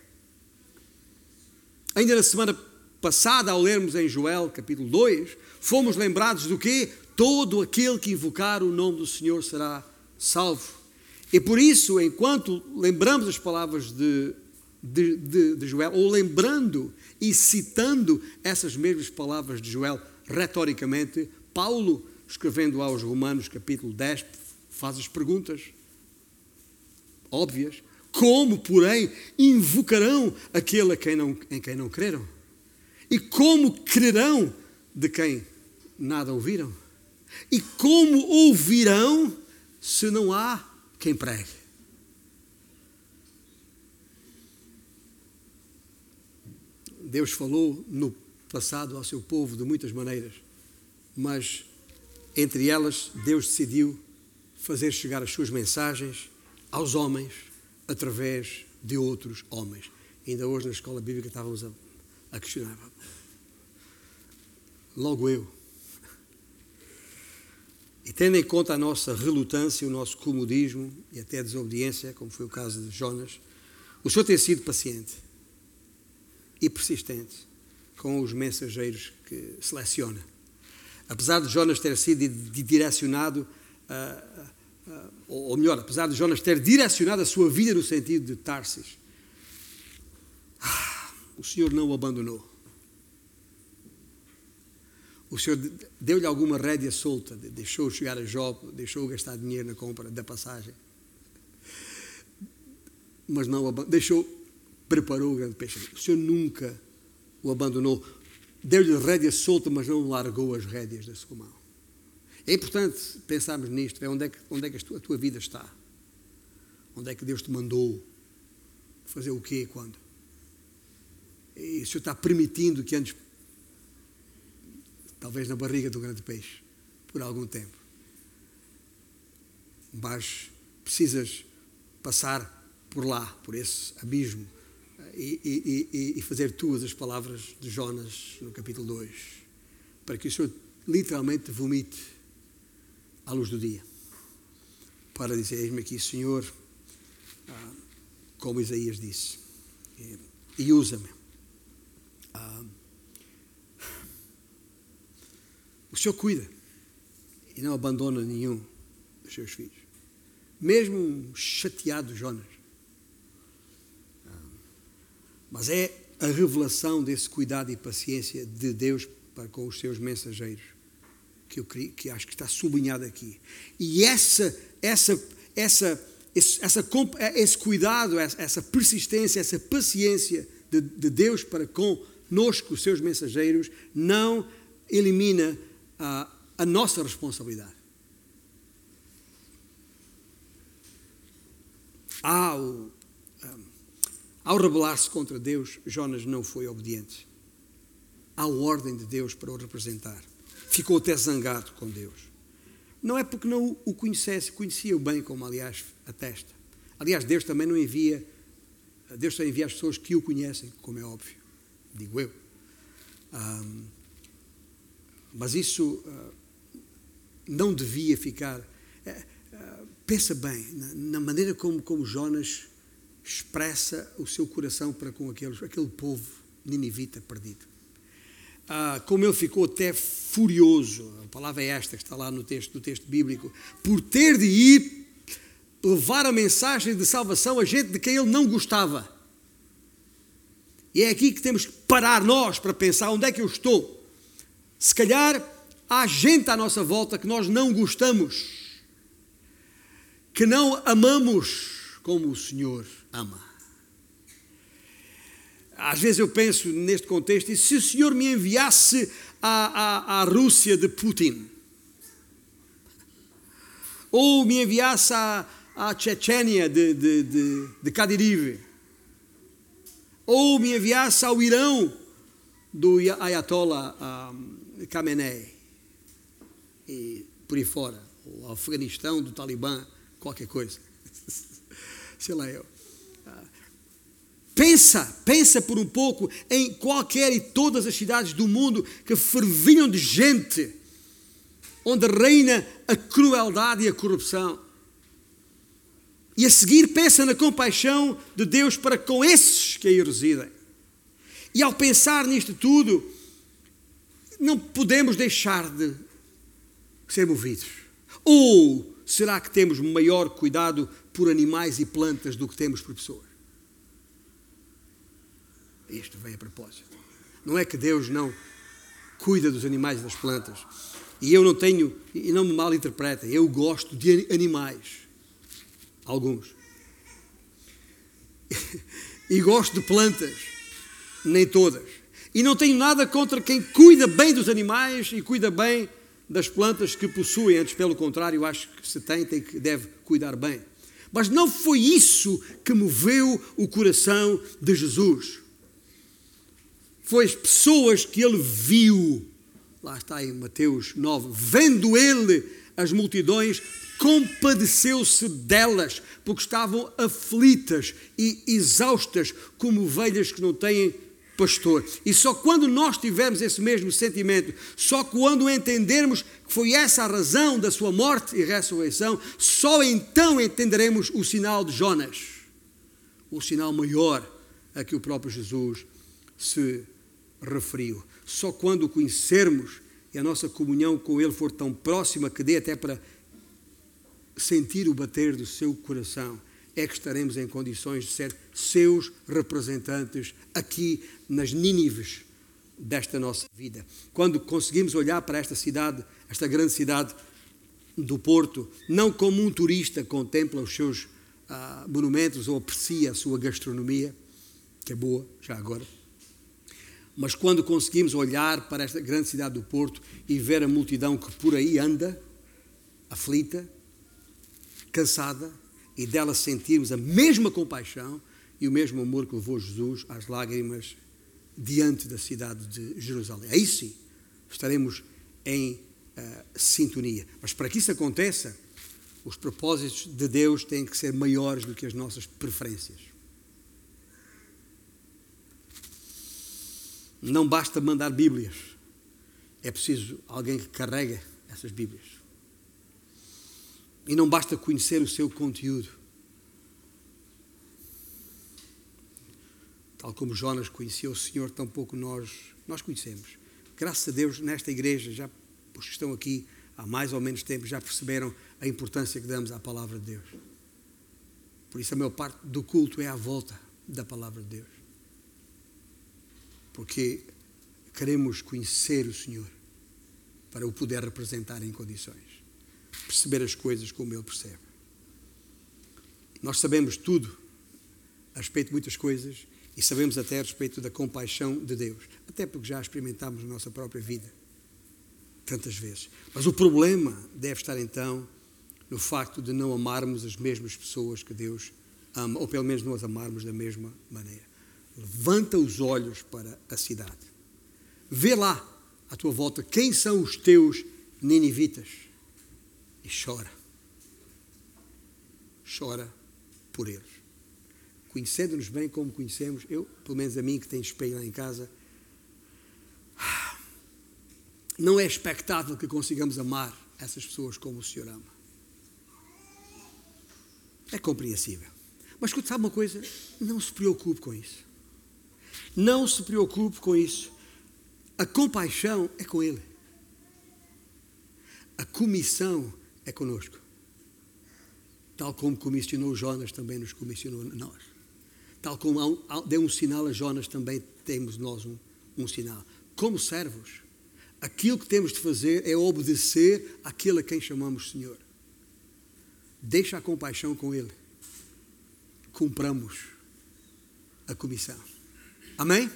Ainda na semana passada, ao lermos em Joel, capítulo 2, fomos lembrados do que todo aquele que invocar o nome do Senhor será salvo. E por isso, enquanto lembramos as palavras de, de, de, de Joel, ou lembrando e citando essas mesmas palavras de Joel, retoricamente, Paulo, escrevendo aos Romanos, capítulo 10, faz as perguntas óbvias. Como, porém, invocarão aquele a quem não, em quem não creram? E como crerão de quem nada ouviram? E como ouvirão se não há quem pregue? Deus falou no passado ao seu povo de muitas maneiras, mas entre elas Deus decidiu fazer chegar as suas mensagens aos homens através de outros homens. Ainda hoje na escola bíblica estávamos a a questionar. Logo eu. E tendo em conta a nossa relutância, o nosso comodismo e até a desobediência, como foi o caso de Jonas, o Senhor tem sido paciente e persistente com os mensageiros que seleciona. Apesar de Jonas ter sido direcionado, uh, uh, ou melhor, apesar de Jonas ter direcionado a sua vida no sentido de Tarsis, o Senhor não o abandonou. O Senhor deu-lhe alguma rédea solta, deixou chegar a Job, deixou gastar dinheiro na compra da passagem. Mas não deixou, preparou o grande peixe. O Senhor nunca o abandonou. Deu-lhe rédea solta, mas não largou as rédeas da sua mão. É importante pensarmos nisto, é onde é que, onde é que a, tua, a tua vida está. Onde é que Deus te mandou fazer o quê quando? E o Senhor está permitindo que andes, talvez na barriga do grande peixe, por algum tempo. Mas precisas passar por lá, por esse abismo, e, e, e, fazer tuas as palavras de Jonas no capítulo 2, para que o Senhor literalmente vomite à luz do dia, para dizer: Eis-me aqui, Senhor, ah, como Isaías disse, e usa-me ah, o Senhor cuida e não abandona nenhum dos seus filhos. Mesmo um chateado Jonas. Ah, mas é a revelação desse cuidado e paciência de Deus para com os seus mensageiros que eu que acho que está sublinhado aqui. E essa essa essa esse, essa, esse cuidado, essa persistência, essa paciência de, de Deus para com nosco, os seus mensageiros, não elimina a, a nossa responsabilidade. Ao, ao rebelar-se contra Deus, Jonas não foi obediente à ordem de Deus para o representar. Ficou até zangado com Deus. Não é porque não o conhecesse, conhecia-o bem, como aliás atesta. Aliás, Deus também não envia, Deus só envia as pessoas que o conhecem, como é óbvio digo eu. Um, mas isso uh, não devia ficar. Uh, uh, pensa bem na, na, maneira como, como Jonas expressa o seu coração para com aqueles, aquele povo ninivita perdido. Ah, como ele ficou até furioso, a palavra é esta que está lá no texto, no texto bíblico, por ter de ir levar a mensagem de salvação a gente de quem ele não gostava. E é aqui que temos que parar nós para pensar onde é que eu estou. Se calhar há gente à nossa volta que nós não gostamos, que não amamos como o Senhor ama. Às vezes eu penso neste contexto, e se o Senhor me enviasse à, à, à Rússia de Putin, ou me enviasse à, à Chechênia de, de, de, de Kadyrov, ou me enviasse ao Irão do Ayatollah um, Khamenei, e por aí fora, ou Afeganistão do Talibã, qualquer coisa. Sei lá eu. Pensa, pensa por um pouco em qualquer e todas as cidades do mundo que ferviam de gente, onde reina a crueldade e a corrupção. E a seguir pensa na compaixão de Deus para com esses que aí residem. E ao pensar nisto tudo, não podemos deixar de ser movidos. Ou será que temos maior cuidado por animais e plantas do que temos por pessoas? Isto vem a propósito. Não é que Deus não cuida dos animais e das plantas. E eu não tenho, e não me mal interpretem, eu gosto de animais. Alguns. e gosto de plantas. Nem todas. E não tenho nada contra quem cuida bem dos animais e cuida bem das plantas que possuem, antes pelo contrário, acho que se tem, tem que deve cuidar bem. Mas não foi isso que moveu o coração de Jesus foi as pessoas que ele viu. Lá está em Mateus 9. Vendo ele as multidões, compadeceu-se delas, porque estavam aflitas e exaustas, como ovelhas que não têm pastor. E só quando nós tivermos esse mesmo sentimento, só quando entendermos que foi essa a razão da sua morte e ressurreição, só então entenderemos o sinal de Jonas, o sinal maior a que o próprio Jesus se referiu. Só quando o conhecermos e a nossa comunhão com Ele for tão próxima que dê até para sentir o bater do seu coração, é que estaremos em condições de ser seus representantes aqui nas Nínives desta nossa vida. Quando conseguimos olhar para esta cidade, esta grande cidade do Porto, não como um turista contempla os seus ah, monumentos ou aprecia a sua gastronomia, que é boa já agora, mas quando conseguimos olhar para esta grande cidade do Porto e ver a multidão que por aí anda, aflita, cansada, e dela sentirmos a mesma compaixão e o mesmo amor que levou Jesus às lágrimas diante da cidade de Jerusalém. Aí sim estaremos em uh, sintonia. Mas para que isso aconteça, os propósitos de Deus têm que ser maiores do que as nossas preferências. Não basta mandar Bíblias, é preciso alguém que carregue essas Bíblias. E não basta conhecer o seu conteúdo. Tal como Jonas conhecia o Senhor, tampouco nós, nós conhecemos. Graças a Deus, nesta igreja, já os que estão aqui há mais ou menos tempo já perceberam a importância que damos à palavra de Deus. Por isso a maior parte do culto é à volta da palavra de Deus porque queremos conhecer o Senhor para o poder representar em condições, perceber as coisas como Ele percebe. Nós sabemos tudo a respeito de muitas coisas e sabemos até a respeito da compaixão de Deus, até porque já experimentámos na nossa própria vida tantas vezes. Mas o problema deve estar então no facto de não amarmos as mesmas pessoas que Deus ama, ou pelo menos não as amarmos da mesma maneira. Levanta os olhos para a cidade. Vê lá à tua volta quem são os teus ninivitas e chora. Chora por eles. Conhecendo-nos bem como conhecemos, eu, pelo menos a mim que tenho espelho lá em casa, não é expectável que consigamos amar essas pessoas como o Senhor ama. É compreensível. Mas escute, sabe uma coisa? Não se preocupe com isso. Não se preocupe com isso. A compaixão é com Ele. A comissão é conosco. Tal como comissionou Jonas, também nos comissionou nós. Tal como deu um sinal a Jonas, também temos nós um, um sinal. Como servos, aquilo que temos de fazer é obedecer àquele a quem chamamos Senhor. Deixa a compaixão com Ele. Cumpramos a comissão. Amém?